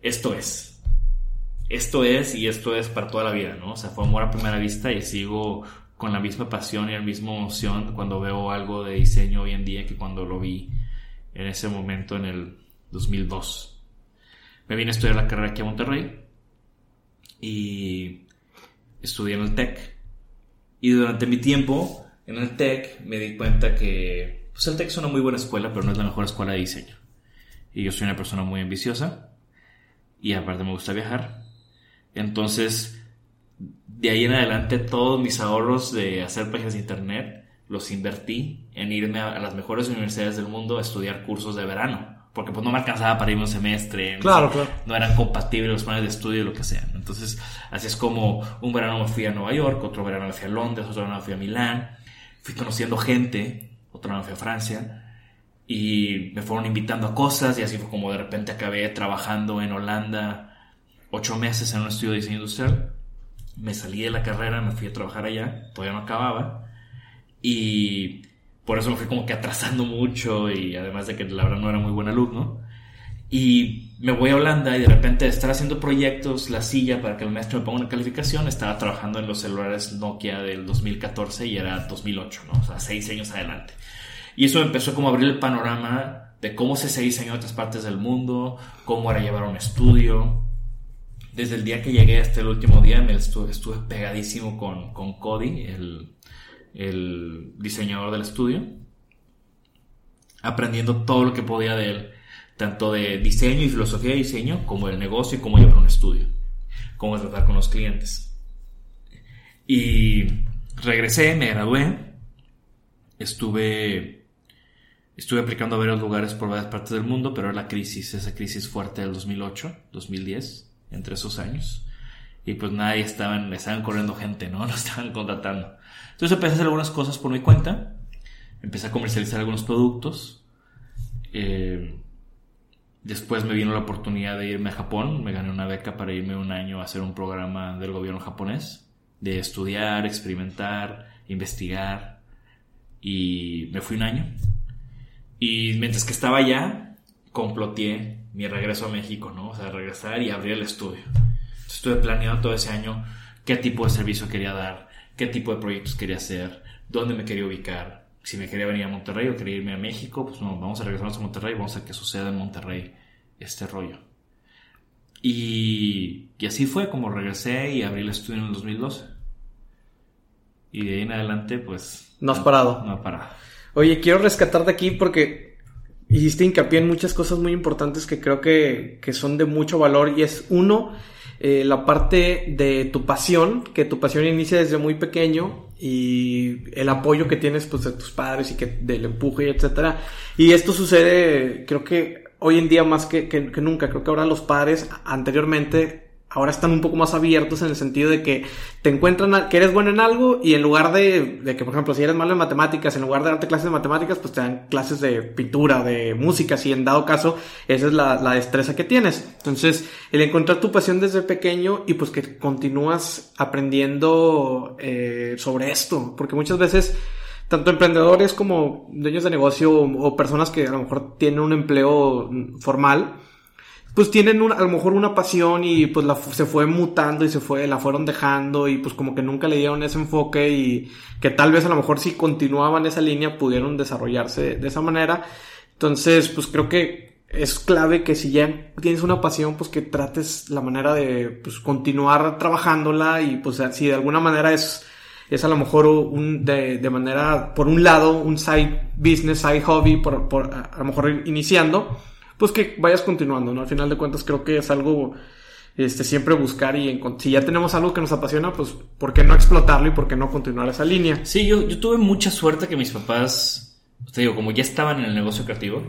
A: esto es esto es y esto es para toda la vida, ¿no? O sea, fue amor a primera vista y sigo con la misma pasión y la misma emoción cuando veo algo de diseño hoy en día que cuando lo vi en ese momento en el 2002. Me vine a estudiar la carrera aquí a Monterrey y estudié en el TEC. Y durante mi tiempo en el TEC me di cuenta que pues el TEC es una muy buena escuela, pero no es la mejor escuela de diseño. Y yo soy una persona muy ambiciosa y aparte me gusta viajar. Entonces, de ahí en adelante todos mis ahorros de hacer páginas de internet los invertí en irme a, las mejores universidades del mundo a estudiar cursos de verano, porque pues no me alcanzaba para irme un semestre.
B: Claro, claro.
A: No eran compatibles los planes de estudio, lo que sea. Entonces, así es como un verano me fui a Nueva York, otro verano me fui a Londres, otro verano me fui a Milán. Fui conociendo gente, otro verano me fui a Francia. Y me fueron invitando a cosas y así fue como de repente acabé trabajando en Holanda ocho meses en un estudio de diseño industrial. Me salí de la carrera, me fui a trabajar allá, todavía no acababa. Y por eso me fui como que atrasando mucho y además de que la verdad no era muy buen alumno. Y me voy a Holanda y de repente estar haciendo proyectos, la silla para que el maestro me ponga una calificación, estaba trabajando en los celulares Nokia del 2014 y era 2008, ¿no? O sea, seis años adelante. Y eso empezó como a abrir el panorama de cómo se diseñó en otras partes del mundo, cómo era llevar un estudio. Desde el día que llegué hasta el último día me estuve, pegadísimo con, con Cody, el, el diseñador del estudio, aprendiendo todo lo que podía de él, tanto de diseño y filosofía de diseño, como el negocio y cómo llevar un estudio, cómo tratar con los clientes. Y regresé, me gradué, estuve, estuve aplicando a varios lugares por varias partes del mundo, pero era la crisis, esa crisis fuerte del 2008, 2010, entre esos años. Y pues nadie estaban, estaban corriendo gente, ¿no? (laughs) No estaban contratando. Entonces empecé a hacer algunas cosas por mi cuenta, empecé a comercializar algunos productos. Eh, después me vino la oportunidad de irme a Japón, me gané una beca para irme un año a hacer un programa del gobierno japonés, de estudiar, experimentar, investigar. Y me fui un año. Y mientras que estaba allá, comploteé mi regreso a México, ¿no? O sea, regresar y abrir el estudio. Estuve planeando todo ese año qué tipo de servicio quería dar, qué tipo de proyectos quería hacer, dónde me quería ubicar, si me quería venir a Monterrey o quería irme a México, pues no, vamos a regresarnos a Monterrey, vamos a ver qué sucede en Monterrey este rollo. Y, y así fue como regresé y abrí el estudio en el 2012. Y de ahí en adelante, pues...
B: No has parado.
A: No he parado.
B: Oye, quiero rescatar de aquí porque hiciste hincapié en muchas cosas muy importantes que creo que, que son de mucho valor y es uno, eh, la parte de tu pasión, que tu pasión inicia desde muy pequeño y el apoyo que tienes pues de tus padres y que del empuje, etcétera. Y esto sucede, creo que hoy en día más que, que, que nunca, creo que ahora los padres anteriormente ahora están un poco más abiertos en el sentido de que te encuentran que eres bueno en algo y en lugar de, de, que, por ejemplo, si eres malo en matemáticas, en lugar de darte clases de matemáticas, pues te dan clases de pintura, de música, si en dado caso esa es la, la destreza que tienes. Entonces, el encontrar tu pasión desde pequeño y pues que continúas aprendiendo eh, sobre esto, porque muchas veces tanto emprendedores como dueños de negocio o, o personas que a lo mejor tienen un empleo formal, pues tienen a lo mejor una pasión y pues la, se fue mutando y se fue, la fueron dejando y pues como que nunca le dieron ese enfoque y que tal vez a lo mejor si continuaban esa línea pudieron desarrollarse de esa manera. Entonces, pues creo que es clave que si ya tienes una pasión, pues que trates la manera de pues continuar trabajándola y pues si de alguna manera es es a lo mejor un, de, de manera, por un lado, un side business, side hobby, por, por a lo mejor iniciando, pues que vayas continuando, ¿no? Al final de cuentas creo que es algo este, siempre buscar y si ya tenemos algo que nos apasiona, pues ¿por qué no explotarlo y por qué no continuar esa línea?
A: Sí, yo, yo tuve mucha suerte que mis papás, te digo, como ya estaban en el negocio creativo,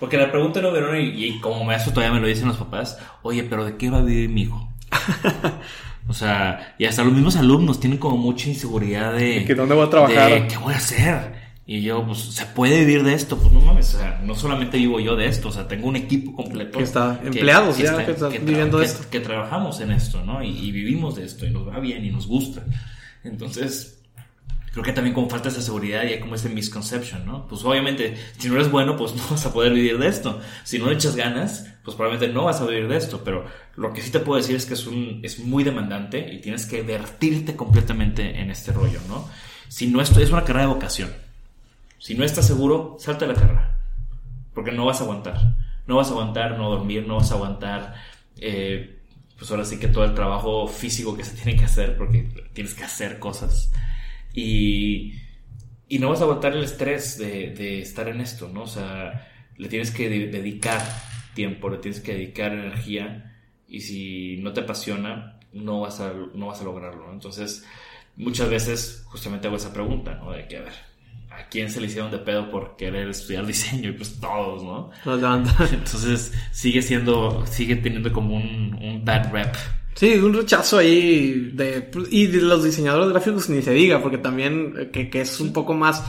A: porque la pregunta no vieron y, y como maestro todavía me lo dicen los papás, oye, pero ¿de qué va a vivir mi hijo? (laughs) o sea, y hasta los mismos alumnos tienen como mucha inseguridad de...
B: ¿Que dónde voy a trabajar?
A: De, ¿Qué voy a hacer? Y yo, pues, ¿se puede vivir de esto? Pues no mames, o sea, no solamente vivo yo de esto, o sea, tengo un equipo completo.
B: Que está, empleados que, ya, que, está, que, viviendo
A: que,
B: esto.
A: Que, trabajamos en esto, ¿no? Y, y, vivimos de esto, y nos va bien, y nos gusta. Entonces, creo que también como falta esa seguridad y hay como ese misconception, ¿no? Pues obviamente, si no eres bueno, pues (laughs) no vas a poder vivir de esto. Si no le echas ganas, pues probablemente no vas a vivir de esto, pero lo que sí te puedo decir es que es, un, es muy demandante y tienes que vertirte completamente en este rollo, ¿no? Si no, esto es una carrera de vocación. Si no estás seguro, salta la carrera. Porque no vas a aguantar. No vas a aguantar no dormir, no vas a aguantar, eh, pues ahora sí que todo el trabajo físico que se (laughs) tiene que hacer, porque tienes que hacer cosas. Y, y no vas a aguantar el estrés de, estar en esto, ¿no? O sea, le tienes que de dedicar tiempo, le tienes que dedicar energía. Y si no te apasiona, no vas a, no vas a lograrlo, ¿no? Entonces, muchas veces justamente hago esa pregunta, ¿no? De que, a ver, ¿a quién se le hicieron de pedo por querer estudiar diseño? Y pues todos, ¿no? (laughs) Entonces sigue siendo, sigue teniendo como un, un bad rep.
B: Sí, un rechazo ahí de... Y de los diseñadores gráficos ni se diga, porque también eh, que, que es un poco más...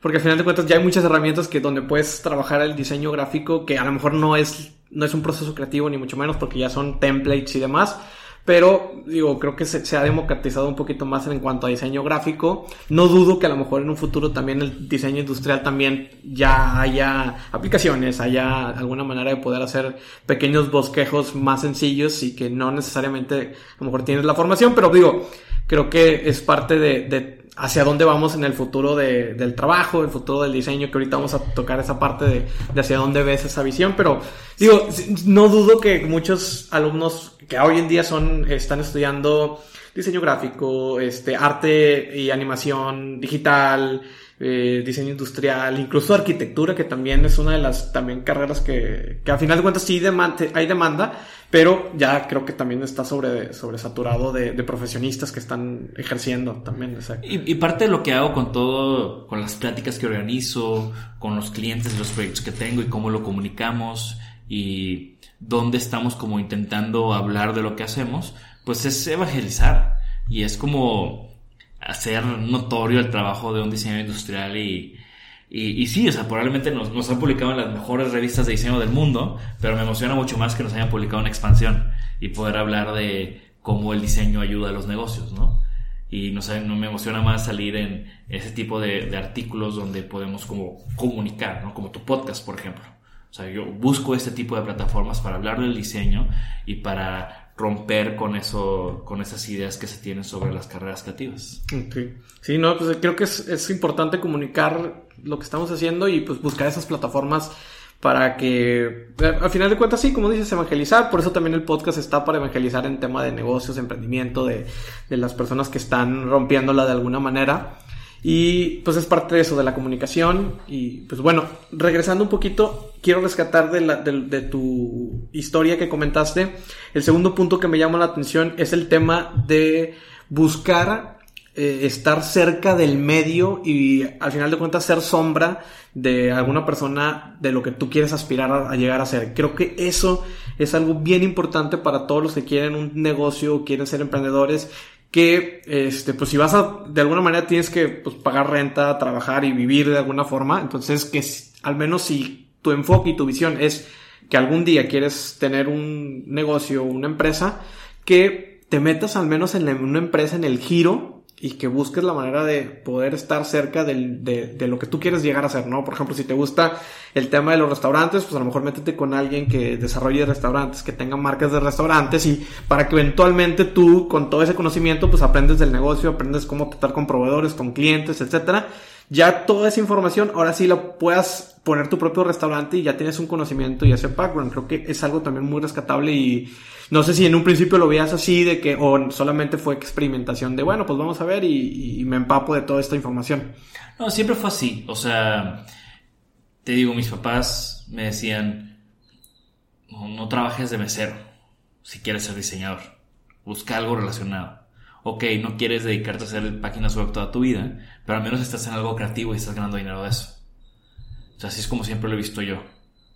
B: Porque al final de cuentas ya hay muchas herramientas que donde puedes trabajar el diseño gráfico que a lo mejor no es, no es un proceso creativo ni mucho menos porque ya son templates y demás. Pero, digo, creo que se, ha democratizado un poquito más en cuanto a diseño gráfico. No dudo que a lo mejor en un futuro también el diseño industrial también ya haya aplicaciones, haya alguna manera de poder hacer pequeños bosquejos más sencillos y que no necesariamente a lo mejor tienes la formación, pero digo, creo que es parte de, de hacia dónde vamos en el futuro de, del trabajo, el futuro del diseño, que ahorita vamos a tocar esa parte de, de, hacia dónde ves esa visión, pero digo, no dudo que muchos alumnos que hoy en día son, están estudiando diseño gráfico, este, arte y animación digital, eh, diseño industrial, incluso arquitectura, que también es una de las también carreras que, que a final de cuentas sí hay demanda, pero ya creo que también está sobre, sobresaturado de, de profesionistas que están ejerciendo también.
A: Y, y, parte de lo que hago con todo, con las pláticas que organizo, con los clientes, los proyectos que tengo y cómo lo comunicamos y dónde estamos como intentando hablar de lo que hacemos, pues es evangelizar y es como hacer notorio el trabajo de un diseñador industrial y, y, y, sí, o sea, probablemente nos, nos han publicado en las mejores revistas de diseño del mundo, pero me emociona mucho más que nos hayan publicado en expansión y poder hablar de cómo el diseño ayuda a los negocios, ¿no? Y no, sé, no me emociona más salir en ese tipo de, de, artículos donde podemos como comunicar, ¿no? Como tu podcast, por ejemplo. O sea, yo busco este tipo de plataformas para hablar del diseño y para romper con eso, con esas ideas que se tienen sobre las carreras creativas.
B: Okay. Sí, no, pues creo que es, es, importante comunicar lo que estamos haciendo y pues buscar esas plataformas para que, al final de cuentas, sí, como dices, evangelizar. Por eso también el podcast está para evangelizar en tema de negocios, emprendimiento, de, de las personas que están rompiéndola de alguna manera. Y pues es parte de eso, de la comunicación. Y pues bueno, regresando un poquito, quiero rescatar de, tu historia que comentaste. El segundo punto que me llama la atención es el tema de buscar eh, estar cerca del medio y al final de cuentas ser sombra de alguna persona de lo que tú quieres aspirar a, a llegar a ser. Creo que eso es algo bien importante para todos los que quieren un negocio, quieren ser emprendedores que, este, pues si vas a, de alguna manera tienes que, pues, pagar renta, trabajar y vivir de alguna forma. Entonces, que al menos si tu enfoque y tu visión es que algún día quieres tener un negocio, una empresa, que te metas al menos en una empresa en el giro y que busques la manera de poder estar cerca del, de, de, lo que tú quieres llegar a hacer, ¿no? Por ejemplo, si te gusta el tema de los restaurantes, pues a lo mejor métete con alguien que desarrolle restaurantes, que tenga marcas de restaurantes y para que eventualmente tú, con todo ese conocimiento, pues aprendes del negocio, aprendes cómo tratar con proveedores, con clientes, etcétera. Ya toda esa información, ahora sí la puedas poner tu propio restaurante y ya tienes un conocimiento y ese background. Creo que es algo también muy rescatable y no sé si en un principio lo veías así de que o solamente fue experimentación de bueno, pues vamos a ver y, me empapo de toda esta información.
A: No, siempre fue así. O sea, te digo, mis papás me decían, no, no trabajes de mesero si quieres ser diseñador. Busca algo relacionado. Ok, no quieres dedicarte a hacer páginas web toda tu vida, pero al menos estás en algo creativo y estás ganando dinero de eso. O sea, así es como siempre lo he visto yo.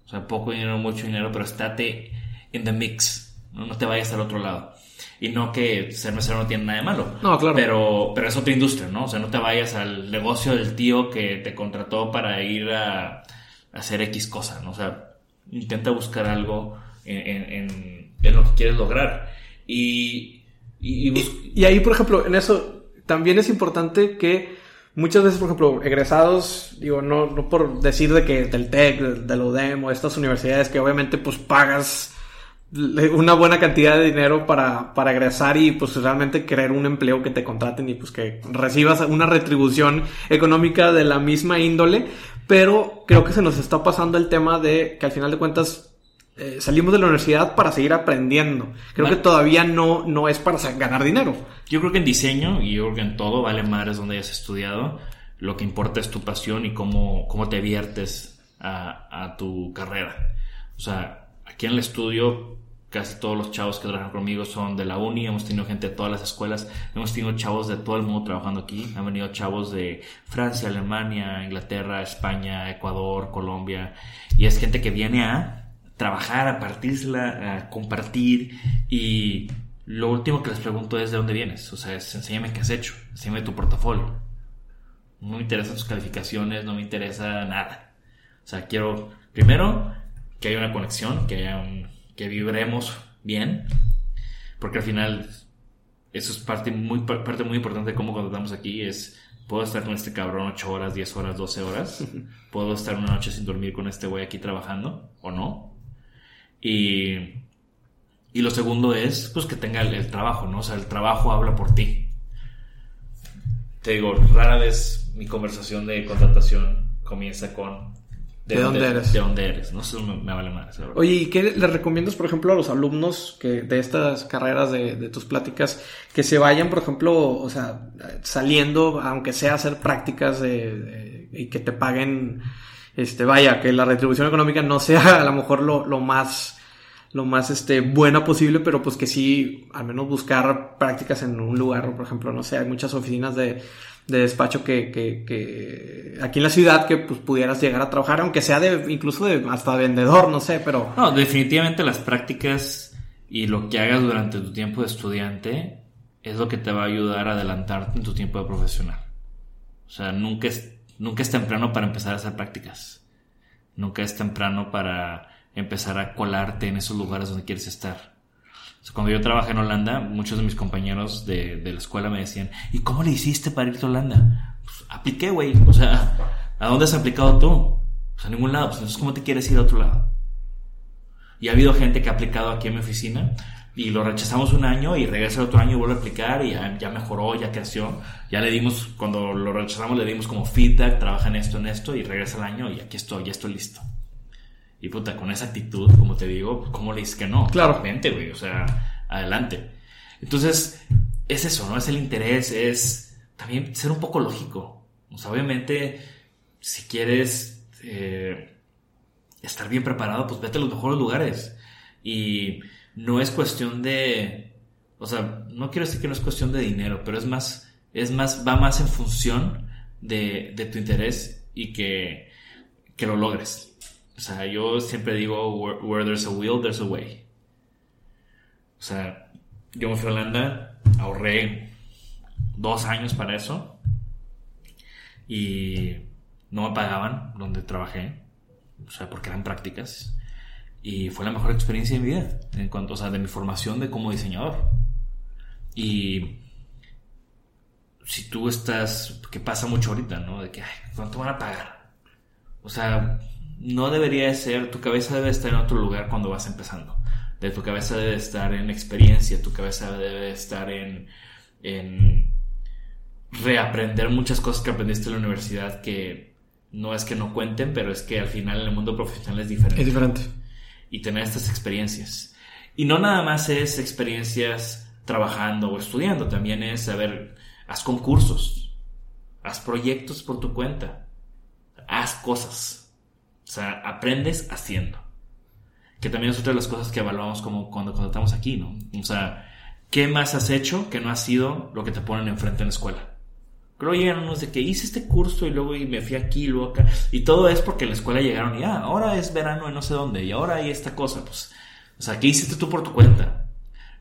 A: O sea, poco dinero, mucho dinero, pero estate en the mix. No, no te vayas al otro lado. Y no que ser mesero no tiene nada de malo.
B: No, claro.
A: Pero, pero es otra industria, ¿no? O sea, no te vayas al negocio del tío que te contrató para ir a, a hacer X cosa, ¿no? O sea, intenta buscar algo en, en, lo que quieres lograr. Y, y, y,
B: y, y ahí, por ejemplo, en eso también es importante que muchas veces, por ejemplo, egresados, digo, no, no por decir de que del TEC, del, del UDEM o estas universidades que obviamente pues pagas una buena cantidad de dinero para, para egresar y pues realmente querer un empleo que te contraten y pues que recibas una retribución económica de la misma índole, pero creo que se nos está pasando el tema de que al final de cuentas eh, salimos de la universidad para seguir aprendiendo. Creo que todavía no, no es para ganar dinero.
A: Yo creo que en diseño y yo creo que en todo, vale madres donde hayas estudiado, lo que importa es tu pasión y cómo, cómo te viertes a, a tu carrera. O sea, aquí en el estudio casi todos los chavos que trabajan conmigo son de la uni, hemos tenido gente de todas las escuelas, hemos tenido chavos de todo el mundo trabajando aquí, han venido chavos de Francia, Alemania, Inglaterra, España, Ecuador, Colombia, y es gente que viene a trabajar, a partírsela, a compartir, y lo último que les pregunto es de dónde vienes, o sea, es enséñame qué has hecho, enséñame tu portafolio. No me interesan tus calificaciones, no me interesa nada. O sea, quiero primero que haya una conexión, que haya un que vibremos bien, porque al final eso es parte muy, parte muy importante de cómo contratamos aquí, es, puedo estar con este cabrón 8 horas, 10 horas, 12 horas, (laughs) puedo estar una noche sin dormir con este güey aquí trabajando, o no. Y, y lo segundo es, pues que tenga el, el trabajo, ¿no? O sea, el trabajo habla por ti. Te digo, rara vez mi conversación de contratación comienza con
B: ¿De, dónde, eres?
A: De dónde eres, no sé, me, me vale más.
B: Oye, ¿y qué le recomiendas, por ejemplo, a los alumnos que de estas carreras de, de, tus pláticas que se vayan, por ejemplo, o sea, saliendo, aunque sea hacer prácticas de, de, y que te paguen, este, vaya, que la retribución económica no sea a lo mejor lo, lo más lo más este, buena posible, pero pues que sí, al menos buscar prácticas en un lugar, por ejemplo, no sé, hay muchas oficinas de, de despacho que, que, que, aquí en la ciudad que pues pudieras llegar a trabajar, aunque sea de incluso de hasta vendedor, no sé, pero...
A: No, definitivamente las prácticas y lo que hagas durante tu tiempo de estudiante es lo que te va a ayudar a adelantarte en tu tiempo de profesional. O sea, nunca es, nunca es temprano para empezar a hacer prácticas. Nunca es temprano para empezar a colarte en esos lugares donde quieres estar. Cuando yo trabajé en Holanda, muchos de mis compañeros de, de, la escuela me decían, ¿y cómo le hiciste para irte a Holanda? Pues apliqué, güey. O sea, ¿a dónde has aplicado tú? Pues a ningún lado. Pues entonces, ¿cómo te quieres ir a otro lado? Y ha habido gente que ha aplicado aquí en mi oficina y lo rechazamos un año y regresa el otro año y vuelve a aplicar y ya, ya, mejoró, ya creció. Ya le dimos, cuando lo rechazamos, le dimos como feedback, trabaja en esto, en esto y regresa el año y aquí estoy, ya estoy listo. Y puta, con esa actitud, como te digo, ¿cómo le dices que no?
B: Claro.
A: Vente, güey, o sea, adelante. Entonces, es eso, ¿no? Es el interés, es también ser un poco lógico. O sea, obviamente, si quieres eh, estar bien preparado, pues vete a los mejores lugares. Y no es cuestión de. O sea, no quiero decir que no es cuestión de dinero, pero es más, es más, va más en función de, de tu interés y que, que lo logres. O sea, yo siempre digo, where, where, there's a will, there's a way. O sea, yo me fui a Holanda, ahorré dos años para eso y no me pagaban donde trabajé, o sea, porque eran prácticas. Y fue la mejor experiencia de mi vida, en cuanto, o sea, de mi formación de como diseñador. Y si tú estás, que pasa mucho ahorita, ¿no? De que, ay, ¿cuánto van a pagar? O sea, no debería ser, tu cabeza debe estar en otro lugar cuando vas empezando. De tu cabeza debe estar en experiencia, tu cabeza debe estar en, en reaprender muchas cosas que aprendiste en la universidad que no es que no cuenten, pero es que al final en el mundo profesional es diferente.
B: Es diferente.
A: Y tener estas experiencias. Y no nada más es experiencias trabajando o estudiando, también es, a ver, haz concursos, haz proyectos por tu cuenta, haz cosas o sea, aprendes haciendo. Que también es otra de las cosas que evaluamos como cuando contratamos aquí, ¿no? O sea, ¿qué más has hecho que no ha sido lo que te ponen enfrente en la escuela? Creo que llegan unos de que hice este curso y luego y me fui aquí y luego acá. Y todo es porque en la escuela llegaron y ah, ahora es verano en no sé dónde y ahora hay esta cosa. Pues, o sea, ¿qué hiciste tú por tu cuenta?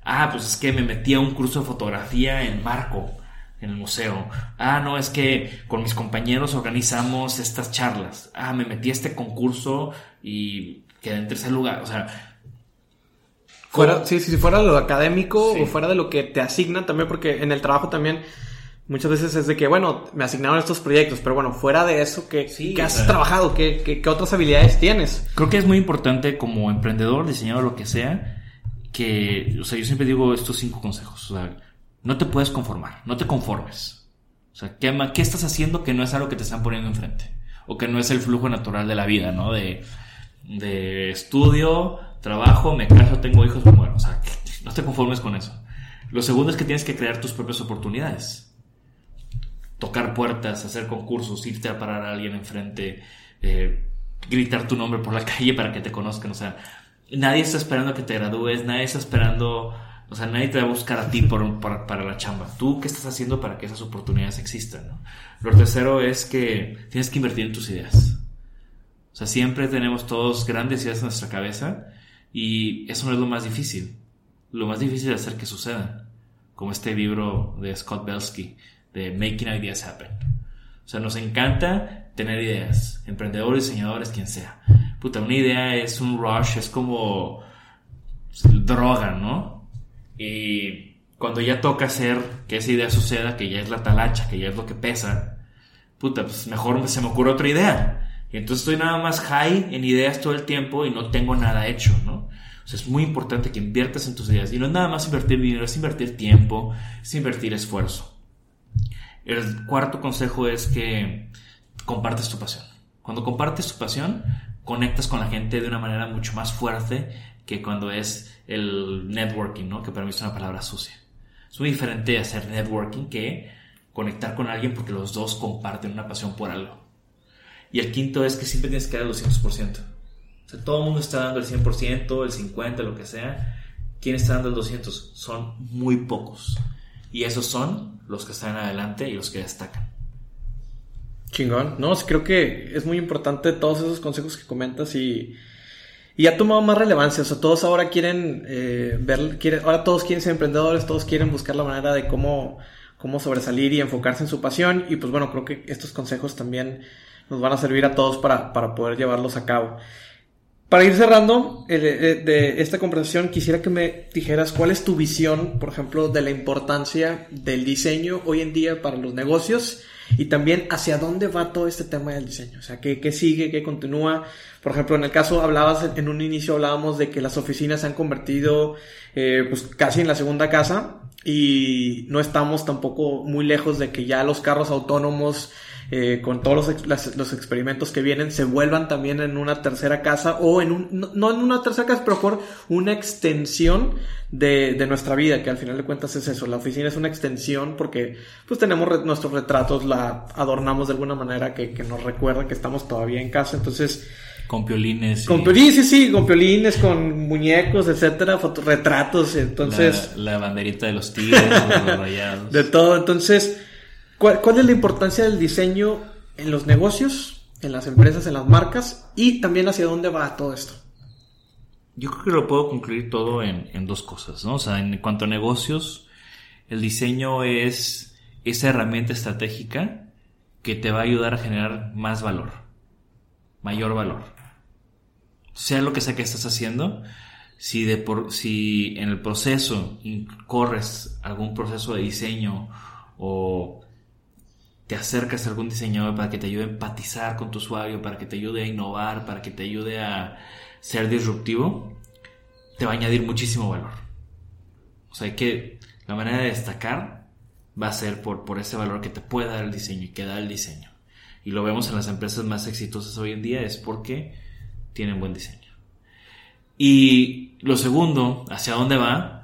A: Ah, pues es que me metí a un curso de fotografía en Marco en el museo. Ah, no, es que con mis compañeros organizamos estas charlas. Ah, me metí a este concurso y quedé en tercer lugar. O sea.
B: Fuera, sí, si fuera de lo académico sí. o fuera de lo que te asignan también, porque en el trabajo también muchas veces es de que, bueno, me asignaron estos proyectos, pero bueno, fuera de eso, ¿qué, sí, ¿qué has sea, trabajado? ¿Qué, ¿Qué, qué, otras habilidades tienes?
A: Creo que es muy importante como emprendedor, diseñador, lo que sea, que, o sea, yo siempre digo estos cinco consejos. O sea, no te puedes conformar, no te conformes. O sea, ¿qué, ¿qué, estás haciendo que no es algo que te están poniendo enfrente? O que no es el flujo natural de la vida, ¿no? De, de estudio, trabajo, me caso, tengo hijos, me. O sea, no te conformes con eso. Lo segundo es que tienes que crear tus propias oportunidades. Tocar puertas, hacer concursos, irte a parar a alguien enfrente, eh, gritar tu nombre por la (laughs) calle para que te conozcan. O sea, nadie está esperando que te gradúes, nadie está esperando, o sea, nadie te va a buscar a ti para la chamba. Tú, ¿qué estás haciendo para que esas oportunidades existan? ¿no? Lo tercero es que tienes que invertir en tus ideas. O sea, siempre tenemos todos grandes ideas en nuestra cabeza y eso no es lo más difícil. Lo más difícil es hacer que sucedan. Como este libro de Scott Belsky, de Making Ideas Happen. O sea, nos encanta tener ideas, emprendedores, diseñadores, quien sea. Puta, una idea es un rush, es como droga, ¿no? Y cuando ya toca hacer que esa idea suceda, que ya es la talacha, que ya es lo que pesa, puta, pues mejor se me ocurre otra idea. Y entonces estoy nada más high en ideas todo el tiempo y no tengo nada hecho, ¿no? O sea, es muy importante que inviertas en tus ideas. Y no es nada más invertir dinero, es invertir tiempo, es invertir esfuerzo. El cuarto consejo es que compartes tu pasión. Cuando compartes tu pasión, conectas con la gente de una manera mucho más fuerte que cuando es el networking, ¿no? Que para mí es una palabra sucia. Es muy diferente hacer networking que conectar con alguien porque los dos comparten una pasión por algo. Y el quinto es que siempre tienes que dar el 200%. O sea, todo el mundo está dando el 100%, el 50%, lo que sea. ¿Quién está dando el 200%? Son muy pocos. Y esos son los que están adelante y los que destacan.
B: Chingón. No, creo que es muy importante todos esos consejos que comentas y, y ha tomado más relevancia. O sea, todos ahora quieren eh, ver, quieren, ahora todos quieren ser emprendedores, todos quieren buscar la manera de cómo, cómo sobresalir y enfocarse en su pasión. Y pues bueno, creo que estos consejos también nos van a servir a todos para, para poder llevarlos a cabo. Para ir cerrando eh, de esta conversación, quisiera que me dijeras cuál es tu visión, por ejemplo, de la importancia del diseño hoy en día para los negocios y también hacia dónde va todo este tema del diseño. O sea, qué, qué sigue, qué continúa. Por ejemplo, en el caso hablabas, en un inicio hablábamos de que las oficinas se han convertido eh, pues casi en la segunda casa y no estamos tampoco muy lejos de que ya los carros autónomos eh, con todos los, los, experimentos que vienen, se vuelvan también en una tercera casa o en un, no, en una tercera casa, pero por una extensión de, de, nuestra vida, que al final de cuentas es eso, la oficina es una extensión porque pues tenemos nuestros retratos, la adornamos de alguna manera que, que nos recuerda que estamos todavía en casa, entonces...
A: Con piolines.
B: Con piolines, sí, sí, con piolines, con muñecos, etcétera, retratos, entonces...
A: La, la banderita de los tigres, los rayados.
B: De todo, entonces ¿Cuál, es la importancia del diseño en los negocios, en las empresas, en las marcas y también hacia dónde va todo esto?
A: Yo creo que lo puedo concluir todo en, dos cosas, ¿no? O sea, en cuanto a negocios, el diseño es esa herramienta estratégica que te va a ayudar a generar más valor, mayor valor. Sea lo que sea que estás haciendo, si, de por, si en el proceso corres algún proceso de diseño o te acercas a algún diseñador para que te ayude a empatizar con tu usuario, para que te ayude a innovar, para que te ayude a ser disruptivo, te va a añadir muchísimo valor. O sea, que la manera de destacar va a ser por, por ese valor que te puede dar el diseño y que da el diseño. Y lo vemos en las empresas más exitosas hoy en día es porque tienen buen diseño. Y lo segundo, ¿hacia dónde va?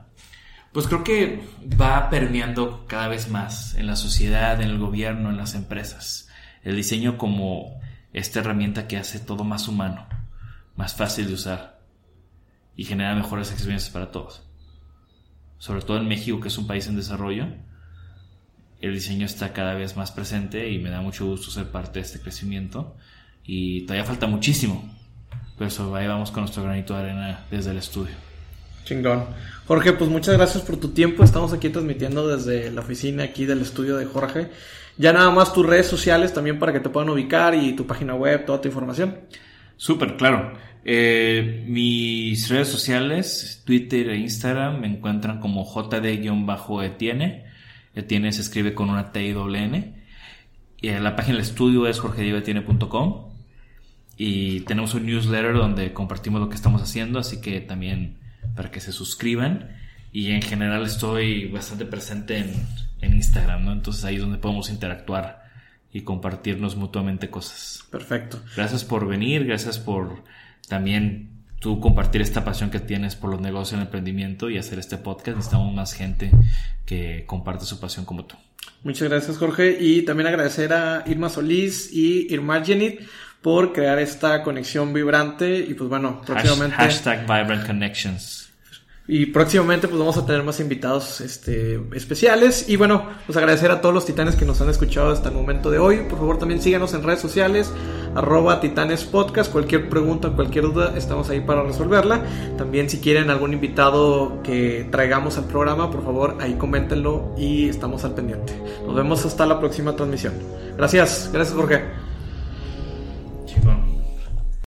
A: Pues creo que va permeando cada vez más en la sociedad, en el gobierno, en las empresas. El diseño como esta herramienta que hace todo más humano, más fácil de usar y genera mejores experiencias para todos. Sobre todo en México, que es un país en desarrollo, el diseño está cada vez más presente y me da mucho gusto ser parte de este crecimiento. Y todavía falta muchísimo, pero ahí vamos con nuestro granito de arena desde el estudio.
B: Chingón. Jorge, pues muchas gracias por tu tiempo. Estamos aquí transmitiendo desde la oficina aquí del estudio de Jorge. Ya nada más tus redes sociales también para que te puedan ubicar y tu página web, toda tu información.
A: Súper, claro. Eh, mis redes sociales, Twitter e Instagram, me encuentran como jd-etienne. Etienne se escribe con una T y doble N. Y la página del estudio es jorgediegoetienne.com. Y tenemos un newsletter donde compartimos lo que estamos haciendo, así que también para que se suscriban. Y en general estoy bastante presente en, en Instagram, ¿no? Entonces ahí es donde podemos interactuar y compartirnos mutuamente cosas.
B: Perfecto.
A: Gracias por venir, gracias por también tú compartir esta pasión que tienes por los negocios y el emprendimiento y hacer este podcast. Necesitamos más gente que comparte su pasión como tú.
B: Muchas gracias, Jorge. Y también agradecer a Irma Solís y Irma Genit por crear esta conexión vibrante y pues bueno, próximamente...
A: Hashtag Vibrant Connections.
B: Y próximamente pues vamos a tener más invitados este, especiales. Y bueno, pues agradecer a todos los titanes que nos han escuchado hasta el momento de hoy. Por favor también síganos en redes sociales, arroba titanes podcast. Cualquier pregunta, cualquier duda, estamos ahí para resolverla. También si quieren algún invitado que traigamos al programa, por favor ahí coméntenlo y estamos al pendiente. Nos vemos hasta la próxima transmisión. Gracias, gracias Jorge.